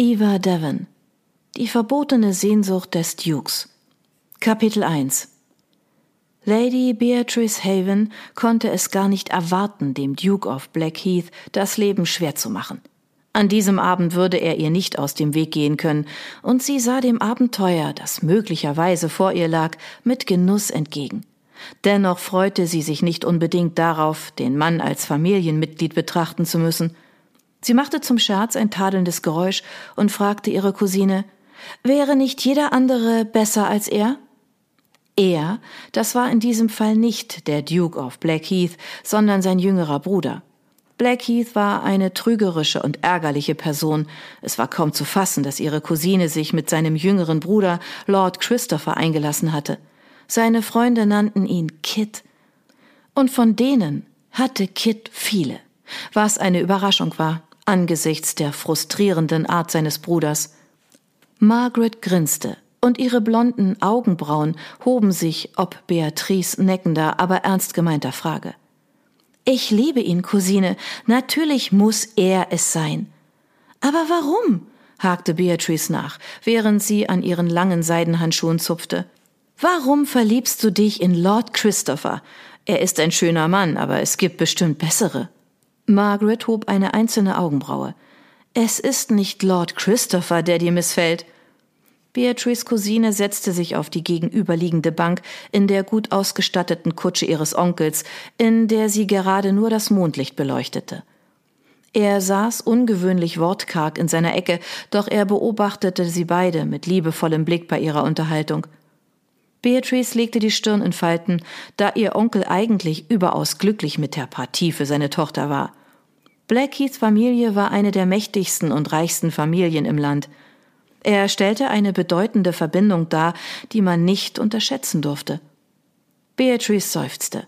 Eva Devon Die verbotene Sehnsucht des Dukes Kapitel 1 Lady Beatrice Haven konnte es gar nicht erwarten, dem Duke of Blackheath das Leben schwer zu machen. An diesem Abend würde er ihr nicht aus dem Weg gehen können, und sie sah dem Abenteuer, das möglicherweise vor ihr lag, mit Genuss entgegen. Dennoch freute sie sich nicht unbedingt darauf, den Mann als Familienmitglied betrachten zu müssen – Sie machte zum Scherz ein tadelndes Geräusch und fragte ihre Cousine, wäre nicht jeder andere besser als er? Er, das war in diesem Fall nicht der Duke of Blackheath, sondern sein jüngerer Bruder. Blackheath war eine trügerische und ärgerliche Person. Es war kaum zu fassen, dass ihre Cousine sich mit seinem jüngeren Bruder Lord Christopher eingelassen hatte. Seine Freunde nannten ihn Kit. Und von denen hatte Kit viele, was eine Überraschung war angesichts der frustrierenden Art seines Bruders. Margaret grinste, und ihre blonden Augenbrauen hoben sich ob Beatrice neckender, aber ernst gemeinter Frage. Ich liebe ihn, Cousine, natürlich muss er es sein. Aber warum? hakte Beatrice nach, während sie an ihren langen Seidenhandschuhen zupfte. Warum verliebst du dich in Lord Christopher? Er ist ein schöner Mann, aber es gibt bestimmt bessere. Margaret hob eine einzelne Augenbraue. Es ist nicht Lord Christopher, der dir missfällt. Beatrice Cousine setzte sich auf die gegenüberliegende Bank in der gut ausgestatteten Kutsche ihres Onkels, in der sie gerade nur das Mondlicht beleuchtete. Er saß ungewöhnlich wortkarg in seiner Ecke, doch er beobachtete sie beide mit liebevollem Blick bei ihrer Unterhaltung. Beatrice legte die Stirn in Falten, da ihr Onkel eigentlich überaus glücklich mit der Partie für seine Tochter war. Blackheaths Familie war eine der mächtigsten und reichsten Familien im Land. Er stellte eine bedeutende Verbindung dar, die man nicht unterschätzen durfte. Beatrice seufzte.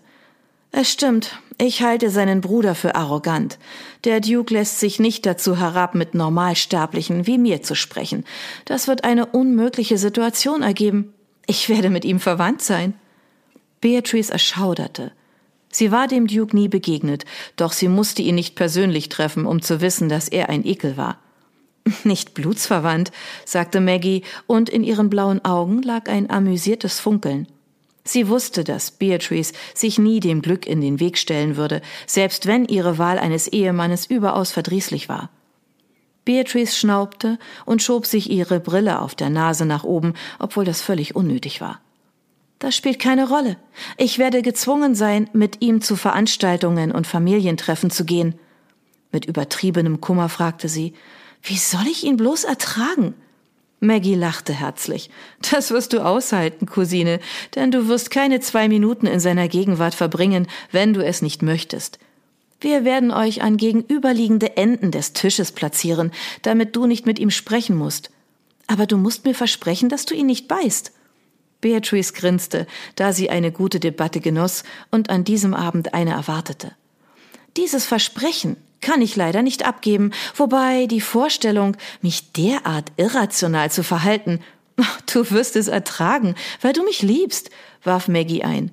Es stimmt, ich halte seinen Bruder für arrogant. Der Duke lässt sich nicht dazu herab, mit Normalsterblichen wie mir zu sprechen. Das wird eine unmögliche Situation ergeben. Ich werde mit ihm verwandt sein. Beatrice erschauderte. Sie war dem Duke nie begegnet, doch sie musste ihn nicht persönlich treffen, um zu wissen, dass er ein Ekel war. Nicht blutsverwandt, sagte Maggie, und in ihren blauen Augen lag ein amüsiertes Funkeln. Sie wusste, dass Beatrice sich nie dem Glück in den Weg stellen würde, selbst wenn ihre Wahl eines Ehemannes überaus verdrießlich war. Beatrice schnaubte und schob sich ihre Brille auf der Nase nach oben, obwohl das völlig unnötig war. Das spielt keine Rolle. Ich werde gezwungen sein, mit ihm zu Veranstaltungen und Familientreffen zu gehen. Mit übertriebenem Kummer fragte sie, wie soll ich ihn bloß ertragen? Maggie lachte herzlich. Das wirst du aushalten, Cousine, denn du wirst keine zwei Minuten in seiner Gegenwart verbringen, wenn du es nicht möchtest. Wir werden euch an gegenüberliegende Enden des Tisches platzieren, damit du nicht mit ihm sprechen musst. Aber du musst mir versprechen, dass du ihn nicht beißt. Beatrice grinste, da sie eine gute Debatte genoss und an diesem Abend eine erwartete. Dieses Versprechen kann ich leider nicht abgeben, wobei die Vorstellung, mich derart irrational zu verhalten, du wirst es ertragen, weil du mich liebst, warf Maggie ein.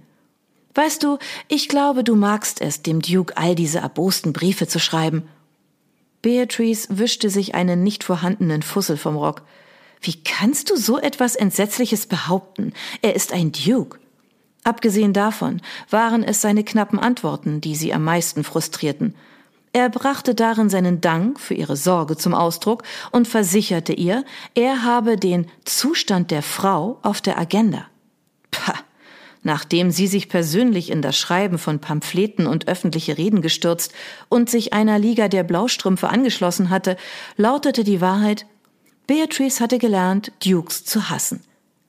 Weißt du, ich glaube, du magst es, dem Duke all diese erbosten Briefe zu schreiben. Beatrice wischte sich einen nicht vorhandenen Fussel vom Rock. Wie kannst du so etwas Entsetzliches behaupten? Er ist ein Duke. Abgesehen davon waren es seine knappen Antworten, die sie am meisten frustrierten. Er brachte darin seinen Dank für ihre Sorge zum Ausdruck und versicherte ihr, er habe den Zustand der Frau auf der Agenda. Pah. Nachdem sie sich persönlich in das Schreiben von Pamphleten und öffentliche Reden gestürzt und sich einer Liga der Blaustrümpfe angeschlossen hatte, lautete die Wahrheit, Beatrice hatte gelernt, Dukes zu hassen.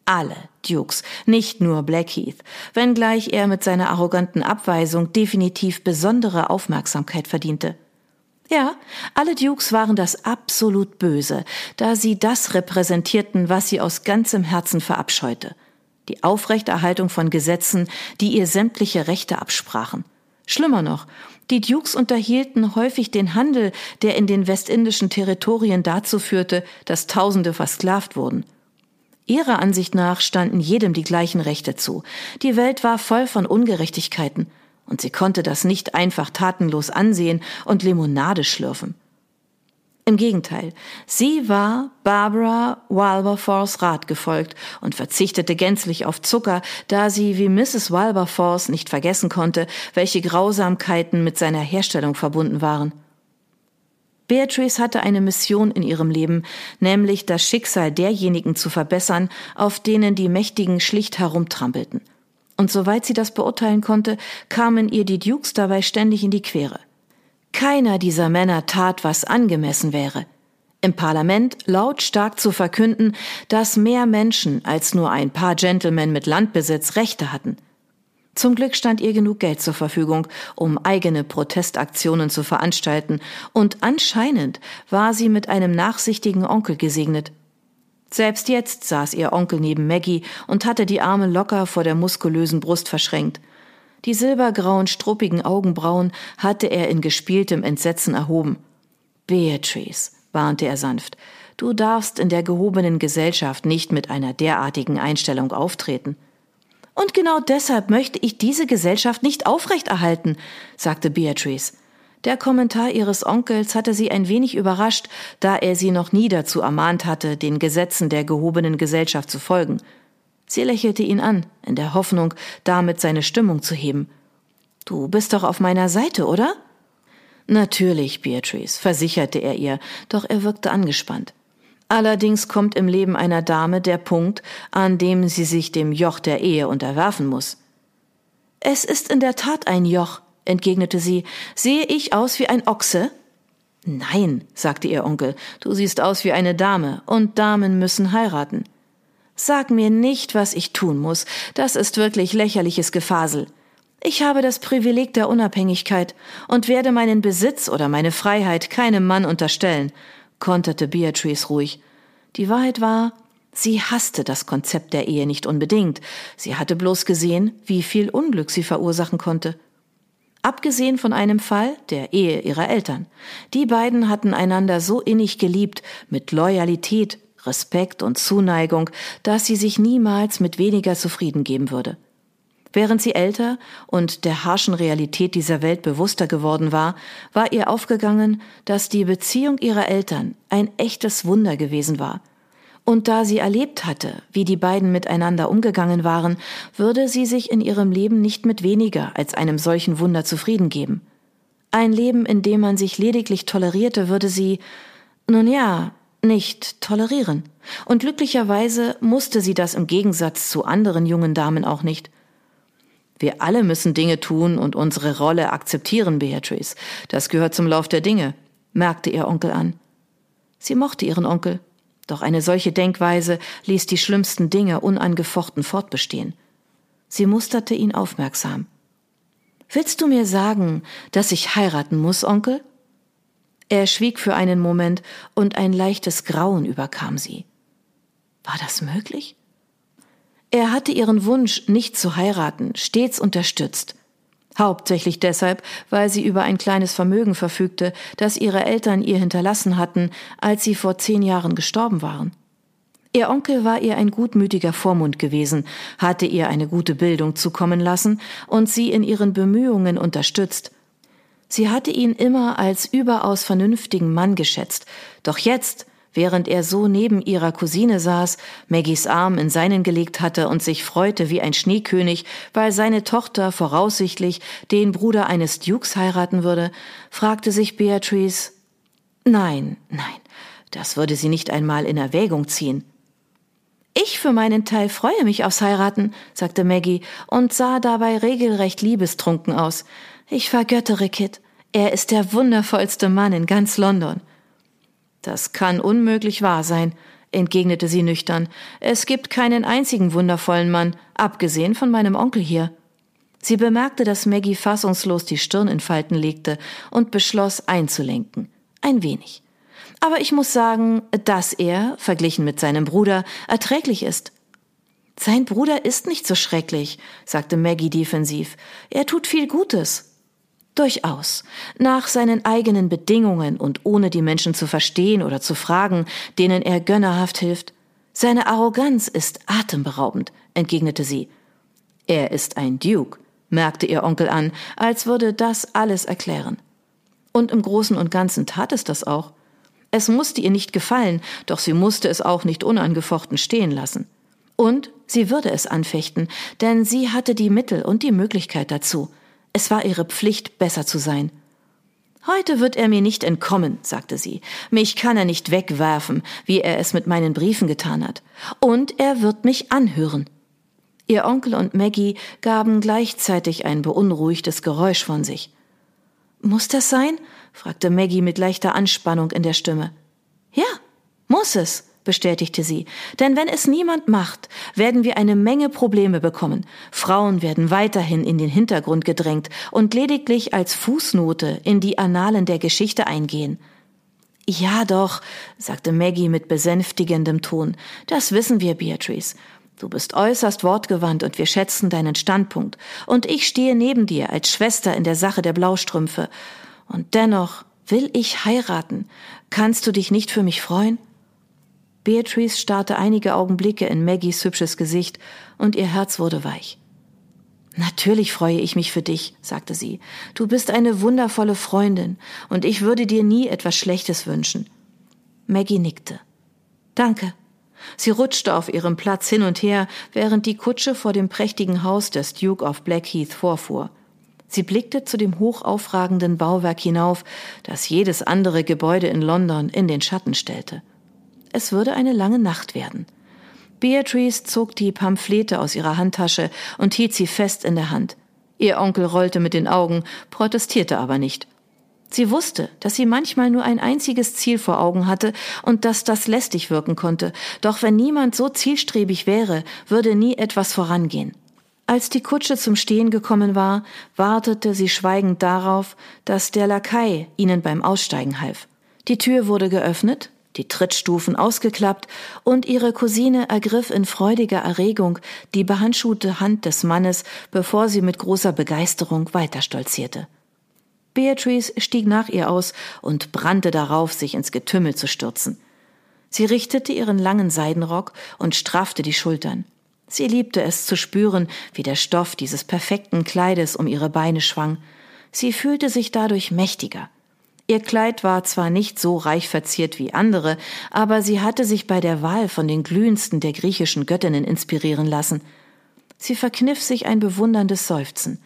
Alle Dukes, nicht nur Blackheath, wenngleich er mit seiner arroganten Abweisung definitiv besondere Aufmerksamkeit verdiente. Ja, alle Dukes waren das absolut Böse, da sie das repräsentierten, was sie aus ganzem Herzen verabscheute. Die Aufrechterhaltung von Gesetzen, die ihr sämtliche Rechte absprachen. Schlimmer noch, die Dukes unterhielten häufig den Handel, der in den westindischen Territorien dazu führte, dass Tausende versklavt wurden. Ihrer Ansicht nach standen jedem die gleichen Rechte zu. Die Welt war voll von Ungerechtigkeiten, und sie konnte das nicht einfach tatenlos ansehen und Limonade schlürfen. Im Gegenteil, sie war Barbara Wilberforce Rat gefolgt und verzichtete gänzlich auf Zucker, da sie wie Mrs. Wilberforce nicht vergessen konnte, welche Grausamkeiten mit seiner Herstellung verbunden waren. Beatrice hatte eine Mission in ihrem Leben, nämlich das Schicksal derjenigen zu verbessern, auf denen die Mächtigen schlicht herumtrampelten. Und soweit sie das beurteilen konnte, kamen ihr die Dukes dabei ständig in die Quere. Keiner dieser Männer tat, was angemessen wäre. Im Parlament lautstark zu verkünden, dass mehr Menschen als nur ein paar Gentlemen mit Landbesitz Rechte hatten. Zum Glück stand ihr genug Geld zur Verfügung, um eigene Protestaktionen zu veranstalten, und anscheinend war sie mit einem nachsichtigen Onkel gesegnet. Selbst jetzt saß ihr Onkel neben Maggie und hatte die Arme locker vor der muskulösen Brust verschränkt. Die silbergrauen, struppigen Augenbrauen hatte er in gespieltem Entsetzen erhoben. Beatrice, warnte er sanft, du darfst in der gehobenen Gesellschaft nicht mit einer derartigen Einstellung auftreten. Und genau deshalb möchte ich diese Gesellschaft nicht aufrechterhalten, sagte Beatrice. Der Kommentar ihres Onkels hatte sie ein wenig überrascht, da er sie noch nie dazu ermahnt hatte, den Gesetzen der gehobenen Gesellschaft zu folgen. Sie lächelte ihn an, in der Hoffnung, damit seine Stimmung zu heben. Du bist doch auf meiner Seite, oder? Natürlich, Beatrice, versicherte er ihr, doch er wirkte angespannt. Allerdings kommt im Leben einer Dame der Punkt, an dem sie sich dem Joch der Ehe unterwerfen muss. Es ist in der Tat ein Joch, entgegnete sie. Sehe ich aus wie ein Ochse? Nein, sagte ihr Onkel, du siehst aus wie eine Dame, und Damen müssen heiraten. Sag mir nicht, was ich tun muss. Das ist wirklich lächerliches Gefasel. Ich habe das Privileg der Unabhängigkeit und werde meinen Besitz oder meine Freiheit keinem Mann unterstellen, konterte Beatrice ruhig. Die Wahrheit war, sie hasste das Konzept der Ehe nicht unbedingt. Sie hatte bloß gesehen, wie viel Unglück sie verursachen konnte. Abgesehen von einem Fall, der Ehe ihrer Eltern. Die beiden hatten einander so innig geliebt, mit Loyalität, Respekt und Zuneigung, dass sie sich niemals mit weniger zufrieden geben würde. Während sie älter und der harschen Realität dieser Welt bewusster geworden war, war ihr aufgegangen, dass die Beziehung ihrer Eltern ein echtes Wunder gewesen war. Und da sie erlebt hatte, wie die beiden miteinander umgegangen waren, würde sie sich in ihrem Leben nicht mit weniger als einem solchen Wunder zufrieden geben. Ein Leben, in dem man sich lediglich tolerierte, würde sie, nun ja, nicht tolerieren. Und glücklicherweise musste sie das im Gegensatz zu anderen jungen Damen auch nicht. Wir alle müssen Dinge tun und unsere Rolle akzeptieren, Beatrice. Das gehört zum Lauf der Dinge, merkte ihr Onkel an. Sie mochte ihren Onkel, doch eine solche Denkweise ließ die schlimmsten Dinge unangefochten fortbestehen. Sie musterte ihn aufmerksam. Willst du mir sagen, dass ich heiraten muss, Onkel? Er schwieg für einen Moment und ein leichtes Grauen überkam sie. War das möglich? Er hatte ihren Wunsch, nicht zu heiraten, stets unterstützt. Hauptsächlich deshalb, weil sie über ein kleines Vermögen verfügte, das ihre Eltern ihr hinterlassen hatten, als sie vor zehn Jahren gestorben waren. Ihr Onkel war ihr ein gutmütiger Vormund gewesen, hatte ihr eine gute Bildung zukommen lassen und sie in ihren Bemühungen unterstützt, Sie hatte ihn immer als überaus vernünftigen Mann geschätzt, doch jetzt, während er so neben ihrer Cousine saß, Maggies Arm in seinen gelegt hatte und sich freute wie ein Schneekönig, weil seine Tochter voraussichtlich den Bruder eines Dukes heiraten würde, fragte sich Beatrice Nein, nein, das würde sie nicht einmal in Erwägung ziehen. Ich für meinen Teil freue mich aufs Heiraten, sagte Maggie und sah dabei regelrecht liebestrunken aus. Ich vergöttere Kit. Er ist der wundervollste Mann in ganz London. Das kann unmöglich wahr sein, entgegnete sie nüchtern. Es gibt keinen einzigen wundervollen Mann, abgesehen von meinem Onkel hier. Sie bemerkte, dass Maggie fassungslos die Stirn in Falten legte und beschloss einzulenken. Ein wenig. Aber ich muss sagen, dass er, verglichen mit seinem Bruder, erträglich ist. Sein Bruder ist nicht so schrecklich, sagte Maggie defensiv. Er tut viel Gutes. Durchaus. Nach seinen eigenen Bedingungen und ohne die Menschen zu verstehen oder zu fragen, denen er gönnerhaft hilft. Seine Arroganz ist atemberaubend, entgegnete sie. Er ist ein Duke, merkte ihr Onkel an, als würde das alles erklären. Und im Großen und Ganzen tat es das auch. Es musste ihr nicht gefallen, doch sie musste es auch nicht unangefochten stehen lassen. Und sie würde es anfechten, denn sie hatte die Mittel und die Möglichkeit dazu. Es war ihre Pflicht, besser zu sein. Heute wird er mir nicht entkommen, sagte sie. Mich kann er nicht wegwerfen, wie er es mit meinen Briefen getan hat. Und er wird mich anhören. Ihr Onkel und Maggie gaben gleichzeitig ein beunruhigtes Geräusch von sich. Muss das sein? fragte Maggie mit leichter Anspannung in der Stimme. Ja, muss es, bestätigte sie. Denn wenn es niemand macht, werden wir eine Menge Probleme bekommen. Frauen werden weiterhin in den Hintergrund gedrängt und lediglich als Fußnote in die Annalen der Geschichte eingehen. Ja doch, sagte Maggie mit besänftigendem Ton. Das wissen wir, Beatrice. Du bist äußerst wortgewandt und wir schätzen deinen Standpunkt. Und ich stehe neben dir als Schwester in der Sache der Blaustrümpfe. Und dennoch will ich heiraten. Kannst du dich nicht für mich freuen? Beatrice starrte einige Augenblicke in Maggies hübsches Gesicht und ihr Herz wurde weich. Natürlich freue ich mich für dich, sagte sie. Du bist eine wundervolle Freundin und ich würde dir nie etwas Schlechtes wünschen. Maggie nickte. Danke. Sie rutschte auf ihrem Platz hin und her, während die Kutsche vor dem prächtigen Haus des Duke of Blackheath vorfuhr. Sie blickte zu dem hochaufragenden Bauwerk hinauf, das jedes andere Gebäude in London in den Schatten stellte. Es würde eine lange Nacht werden. Beatrice zog die Pamphlete aus ihrer Handtasche und hielt sie fest in der Hand. Ihr Onkel rollte mit den Augen, protestierte aber nicht. Sie wusste, dass sie manchmal nur ein einziges Ziel vor Augen hatte und dass das lästig wirken konnte, doch wenn niemand so zielstrebig wäre, würde nie etwas vorangehen. Als die Kutsche zum Stehen gekommen war, wartete sie schweigend darauf, dass der Lakai ihnen beim Aussteigen half. Die Tür wurde geöffnet, die Trittstufen ausgeklappt, und ihre Cousine ergriff in freudiger Erregung die behandschuhte Hand des Mannes, bevor sie mit großer Begeisterung weiterstolzierte. Beatrice stieg nach ihr aus und brannte darauf, sich ins Getümmel zu stürzen. Sie richtete ihren langen Seidenrock und straffte die Schultern. Sie liebte es zu spüren, wie der Stoff dieses perfekten Kleides um ihre Beine schwang. Sie fühlte sich dadurch mächtiger. Ihr Kleid war zwar nicht so reich verziert wie andere, aber sie hatte sich bei der Wahl von den glühendsten der griechischen Göttinnen inspirieren lassen. Sie verkniff sich ein bewunderndes Seufzen.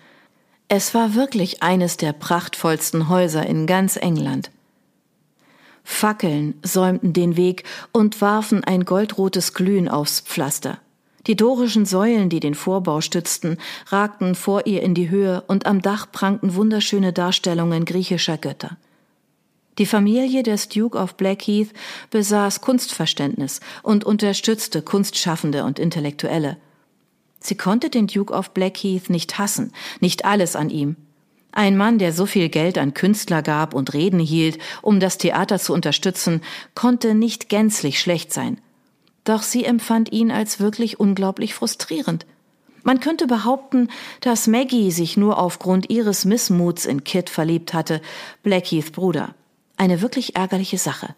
Es war wirklich eines der prachtvollsten Häuser in ganz England. Fackeln säumten den Weg und warfen ein goldrotes Glühen aufs Pflaster. Die dorischen Säulen, die den Vorbau stützten, ragten vor ihr in die Höhe und am Dach prangten wunderschöne Darstellungen griechischer Götter. Die Familie des Duke of Blackheath besaß Kunstverständnis und unterstützte Kunstschaffende und Intellektuelle. Sie konnte den Duke of Blackheath nicht hassen, nicht alles an ihm. Ein Mann, der so viel Geld an Künstler gab und Reden hielt, um das Theater zu unterstützen, konnte nicht gänzlich schlecht sein. Doch sie empfand ihn als wirklich unglaublich frustrierend. Man könnte behaupten, dass Maggie sich nur aufgrund ihres Missmuts in Kit verliebt hatte, Blackheath Bruder. Eine wirklich ärgerliche Sache.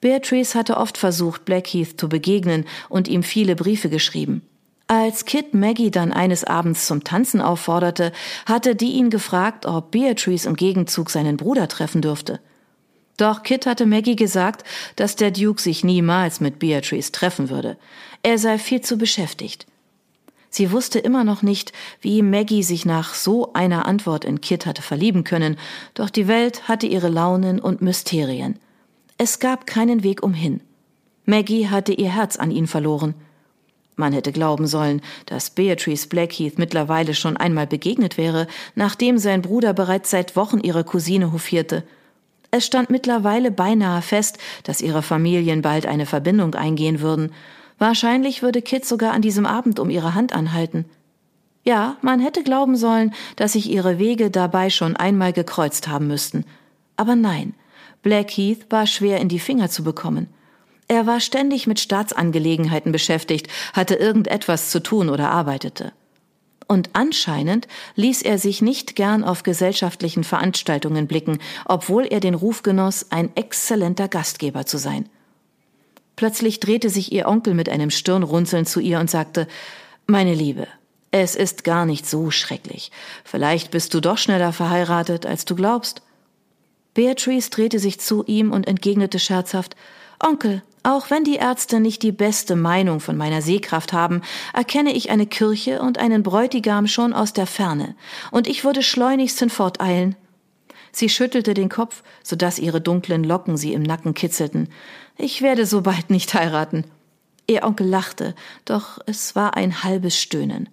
Beatrice hatte oft versucht, Blackheath zu begegnen und ihm viele Briefe geschrieben. Als Kit Maggie dann eines Abends zum Tanzen aufforderte, hatte die ihn gefragt, ob Beatrice im Gegenzug seinen Bruder treffen dürfte. Doch Kit hatte Maggie gesagt, dass der Duke sich niemals mit Beatrice treffen würde. Er sei viel zu beschäftigt. Sie wusste immer noch nicht, wie Maggie sich nach so einer Antwort in Kit hatte verlieben können, doch die Welt hatte ihre Launen und Mysterien. Es gab keinen Weg umhin. Maggie hatte ihr Herz an ihn verloren. Man hätte glauben sollen, dass Beatrice Blackheath mittlerweile schon einmal begegnet wäre, nachdem sein Bruder bereits seit Wochen ihre Cousine hofierte. Es stand mittlerweile beinahe fest, dass ihre Familien bald eine Verbindung eingehen würden, Wahrscheinlich würde Kit sogar an diesem Abend um ihre Hand anhalten. Ja, man hätte glauben sollen, dass sich ihre Wege dabei schon einmal gekreuzt haben müssten. Aber nein, Blackheath war schwer in die Finger zu bekommen. Er war ständig mit Staatsangelegenheiten beschäftigt, hatte irgendetwas zu tun oder arbeitete. Und anscheinend ließ er sich nicht gern auf gesellschaftlichen Veranstaltungen blicken, obwohl er den Ruf genoss, ein exzellenter Gastgeber zu sein. Plötzlich drehte sich ihr Onkel mit einem Stirnrunzeln zu ihr und sagte Meine Liebe, es ist gar nicht so schrecklich. Vielleicht bist du doch schneller verheiratet, als du glaubst. Beatrice drehte sich zu ihm und entgegnete scherzhaft Onkel, auch wenn die Ärzte nicht die beste Meinung von meiner Sehkraft haben, erkenne ich eine Kirche und einen Bräutigam schon aus der Ferne, und ich würde schleunigst hinforteilen. Sie schüttelte den Kopf, so dass ihre dunklen Locken sie im Nacken kitzelten. Ich werde so bald nicht heiraten. Ihr Onkel lachte, doch es war ein halbes Stöhnen.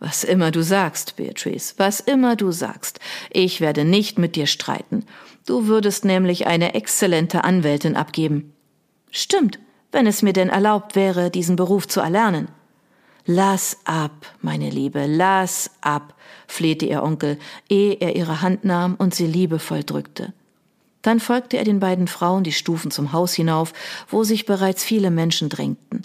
Was immer du sagst, Beatrice, was immer du sagst, ich werde nicht mit dir streiten. Du würdest nämlich eine exzellente Anwältin abgeben. Stimmt, wenn es mir denn erlaubt wäre, diesen Beruf zu erlernen. Lass ab, meine Liebe, lass ab, flehte ihr Onkel, ehe er ihre Hand nahm und sie liebevoll drückte. Dann folgte er den beiden Frauen die Stufen zum Haus hinauf, wo sich bereits viele Menschen drängten.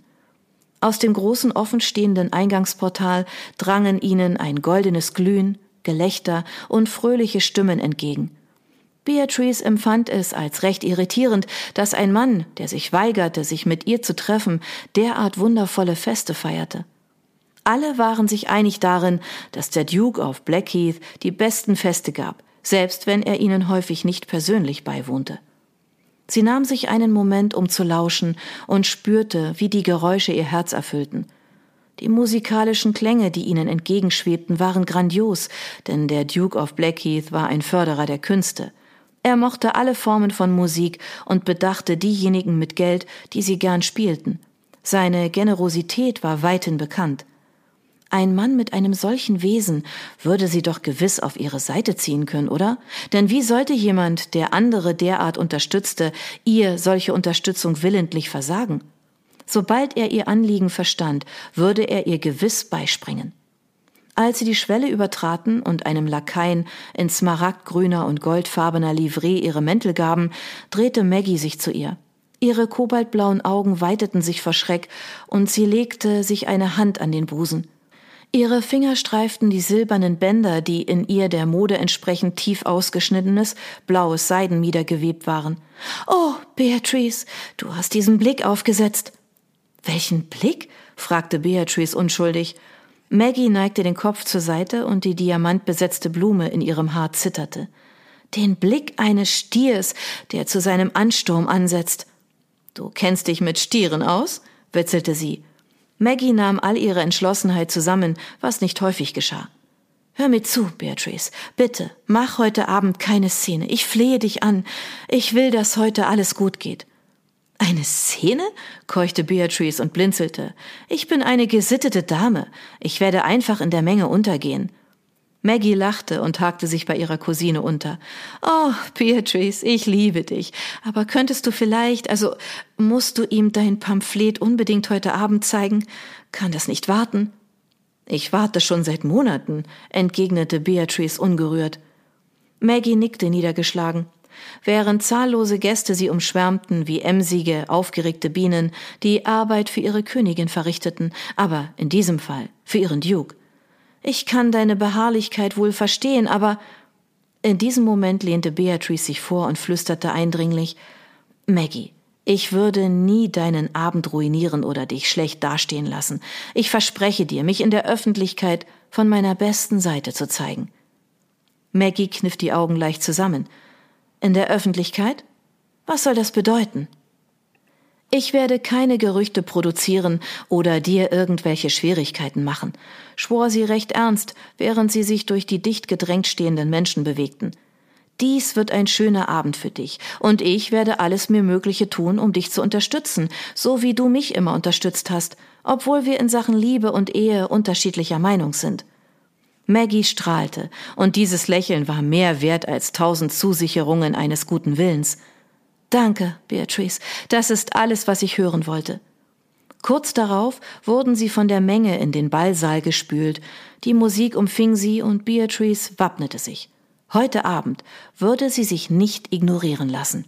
Aus dem großen offenstehenden Eingangsportal drangen ihnen ein goldenes Glühen, Gelächter und fröhliche Stimmen entgegen. Beatrice empfand es als recht irritierend, dass ein Mann, der sich weigerte, sich mit ihr zu treffen, derart wundervolle Feste feierte. Alle waren sich einig darin, dass der Duke of Blackheath die besten Feste gab, selbst wenn er ihnen häufig nicht persönlich beiwohnte. Sie nahm sich einen Moment, um zu lauschen, und spürte, wie die Geräusche ihr Herz erfüllten. Die musikalischen Klänge, die ihnen entgegenschwebten, waren grandios, denn der Duke of Blackheath war ein Förderer der Künste. Er mochte alle Formen von Musik und bedachte diejenigen mit Geld, die sie gern spielten. Seine Generosität war weithin bekannt. Ein Mann mit einem solchen Wesen würde sie doch gewiss auf ihre Seite ziehen können, oder? Denn wie sollte jemand, der andere derart unterstützte, ihr solche Unterstützung willentlich versagen? Sobald er ihr Anliegen verstand, würde er ihr gewiss beispringen. Als sie die Schwelle übertraten und einem Lakaien in smaragdgrüner und goldfarbener Livree ihre Mäntel gaben, drehte Maggie sich zu ihr. Ihre kobaltblauen Augen weiteten sich vor Schreck, und sie legte sich eine Hand an den Busen. Ihre Finger streiften die silbernen Bänder, die in ihr der Mode entsprechend tief ausgeschnittenes, blaues Seidenmieder gewebt waren. Oh, Beatrice, du hast diesen Blick aufgesetzt. Welchen Blick? fragte Beatrice unschuldig. Maggie neigte den Kopf zur Seite und die diamantbesetzte Blume in ihrem Haar zitterte. Den Blick eines Stiers, der zu seinem Ansturm ansetzt. Du kennst dich mit Stieren aus? witzelte sie. Maggie nahm all ihre Entschlossenheit zusammen, was nicht häufig geschah. Hör mir zu, Beatrice. Bitte, mach heute Abend keine Szene. Ich flehe dich an. Ich will, dass heute alles gut geht. Eine Szene? keuchte Beatrice und blinzelte. Ich bin eine gesittete Dame. Ich werde einfach in der Menge untergehen. Maggie lachte und hakte sich bei ihrer Cousine unter. Oh, Beatrice, ich liebe dich. Aber könntest du vielleicht, also musst du ihm dein Pamphlet unbedingt heute Abend zeigen? Kann das nicht warten? Ich warte schon seit Monaten, entgegnete Beatrice ungerührt. Maggie nickte niedergeschlagen. Während zahllose Gäste sie umschwärmten wie emsige, aufgeregte Bienen, die Arbeit für ihre Königin verrichteten, aber in diesem Fall für ihren Duke. Ich kann deine Beharrlichkeit wohl verstehen, aber in diesem Moment lehnte Beatrice sich vor und flüsterte eindringlich Maggie, ich würde nie deinen Abend ruinieren oder dich schlecht dastehen lassen. Ich verspreche dir, mich in der Öffentlichkeit von meiner besten Seite zu zeigen. Maggie kniff die Augen leicht zusammen. In der Öffentlichkeit? Was soll das bedeuten? Ich werde keine Gerüchte produzieren oder dir irgendwelche Schwierigkeiten machen, schwor sie recht ernst, während sie sich durch die dicht gedrängt stehenden Menschen bewegten. Dies wird ein schöner Abend für dich, und ich werde alles mir Mögliche tun, um dich zu unterstützen, so wie du mich immer unterstützt hast, obwohl wir in Sachen Liebe und Ehe unterschiedlicher Meinung sind. Maggie strahlte, und dieses Lächeln war mehr wert als tausend Zusicherungen eines guten Willens. Danke, Beatrice, das ist alles, was ich hören wollte. Kurz darauf wurden sie von der Menge in den Ballsaal gespült, die Musik umfing sie und Beatrice wappnete sich. Heute Abend würde sie sich nicht ignorieren lassen.